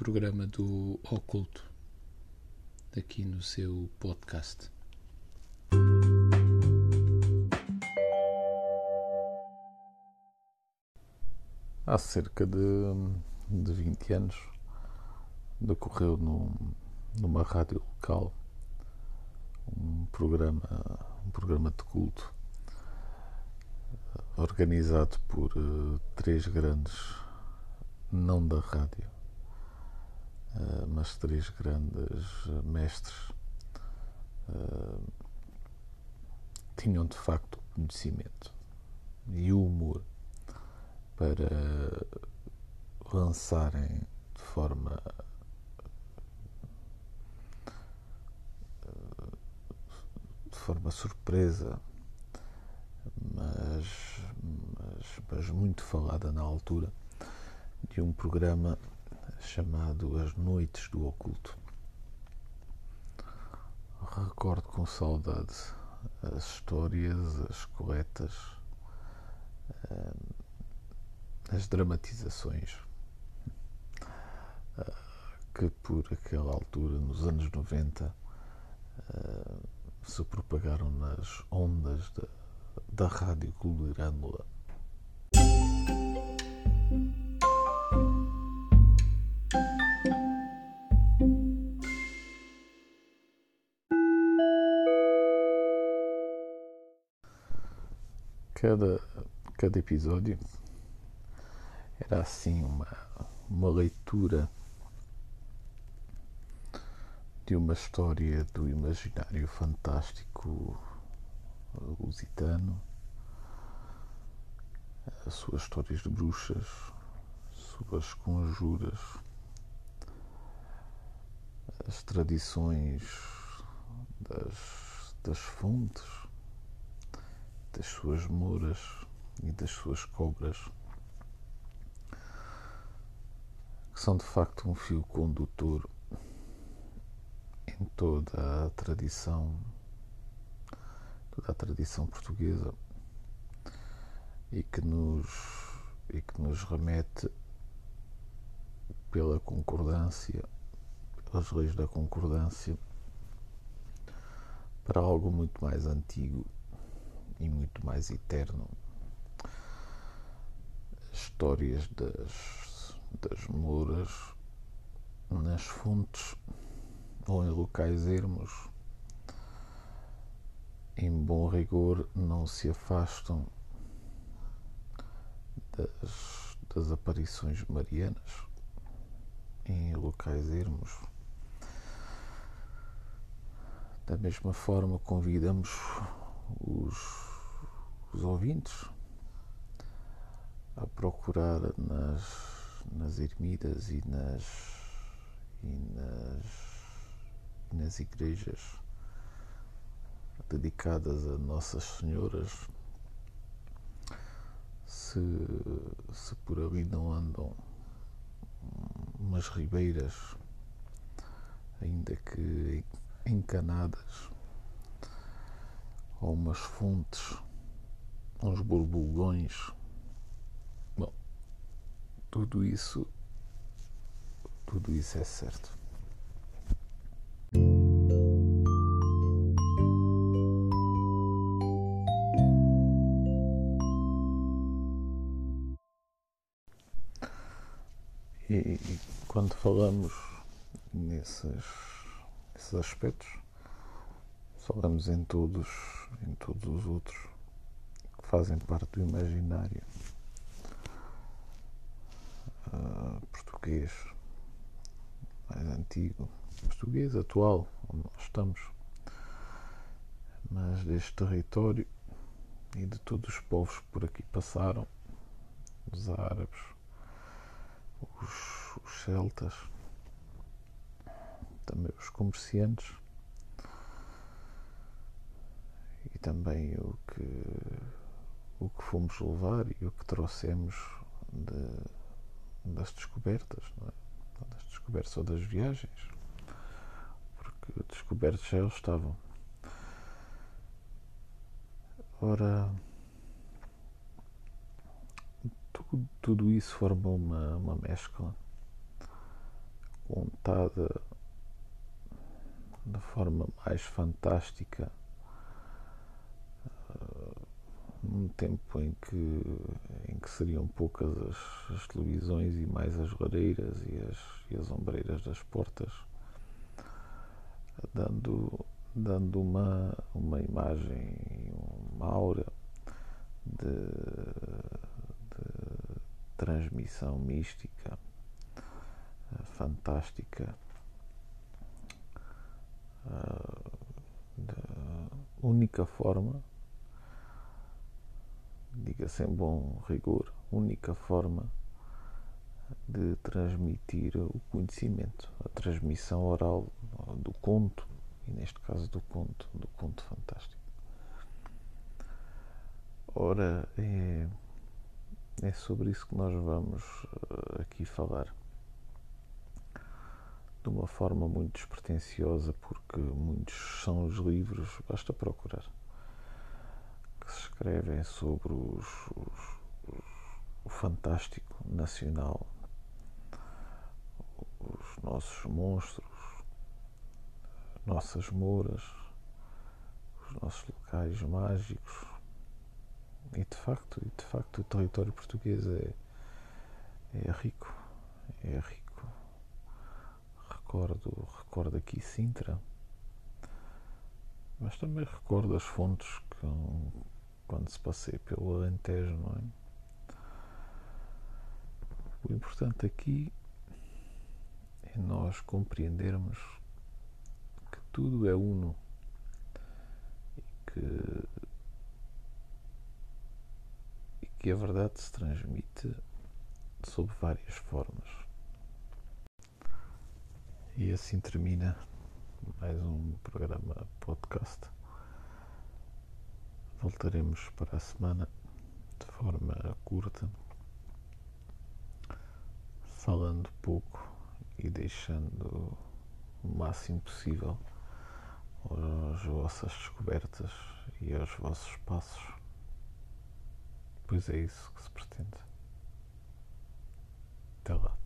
programa do Oculto aqui no seu podcast. Há cerca de, de 20 anos decorreu num, numa rádio local um programa, um programa de culto organizado por uh, três grandes, não da rádio, uh, mas três grandes mestres. Uh, tinham de facto conhecimento e humor para lançarem de forma de forma surpresa mas, mas, mas muito falada na altura de um programa chamado As Noites do Oculto. Recordo com saudade as histórias, as coletas, eh, as dramatizações eh, que por aquela altura, nos anos 90, eh, se propagaram nas ondas da da Rádio Colorândola. Cada, cada episódio era assim uma, uma leitura de uma história do imaginário fantástico lusitano, as suas histórias de bruxas, suas conjuras, as tradições das, das fontes, das suas moras e das suas cobras, que são de facto um fio condutor em toda a tradição toda a tradição portuguesa e que nos, e que nos remete pela concordância, pelas leis da concordância, para algo muito mais antigo muito mais eterno. Histórias das, das mouras nas fontes ou em locais ermos em bom rigor, não se afastam das, das aparições marianas em locais ermos. Da mesma forma, convidamos os, os ouvintes a procurar nas, nas ermidas e nas, e nas, nas igrejas dedicadas a Nossas Senhoras, se, se por ali não andam umas ribeiras, ainda que encanadas, ou umas fontes, uns borbulhões, bom, tudo isso, tudo isso é certo. E, e quando falamos nesses, nesses aspectos, falamos em todos, em todos os outros fazem parte do imaginário uh, português mais antigo, português atual, onde nós estamos, mas deste território e de todos os povos que por aqui passaram, os árabes, os, os celtas, também os comerciantes e também o que, o que fomos levar e o que trouxemos de, das descobertas, é? das descobertas ou das viagens, porque descobertos já eles estavam. Ora, tudo, tudo isso forma uma, uma mescla contada da forma mais fantástica num tempo em que, em que seriam poucas as, as televisões e mais as lareiras e as, e as ombreiras das portas, dando, dando uma, uma imagem, uma aura de, de transmissão mística, fantástica. da única forma diga-se em bom rigor, única forma de transmitir o conhecimento, a transmissão oral do conto, e neste caso do conto, do conto fantástico. Ora, é, é sobre isso que nós vamos eh, aqui falar. De uma forma muito despretensiosa, porque muitos são os livros, basta procurar que se escrevem sobre os, os, os, o fantástico nacional, os nossos monstros, nossas moras, os nossos locais mágicos. E de facto, e de facto o território português é, é rico, é rico. Recordo, recordo aqui Sintra, mas também recordo as fontes que, quando se passei pelo Alentejo, não é? O importante aqui é nós compreendermos que tudo é uno e que, e que a verdade se transmite sob várias formas. E assim termina mais um programa podcast. Voltaremos para a semana de forma curta, falando pouco e deixando o máximo possível as vossas descobertas e aos vossos passos, pois é isso que se pretende. Até lá.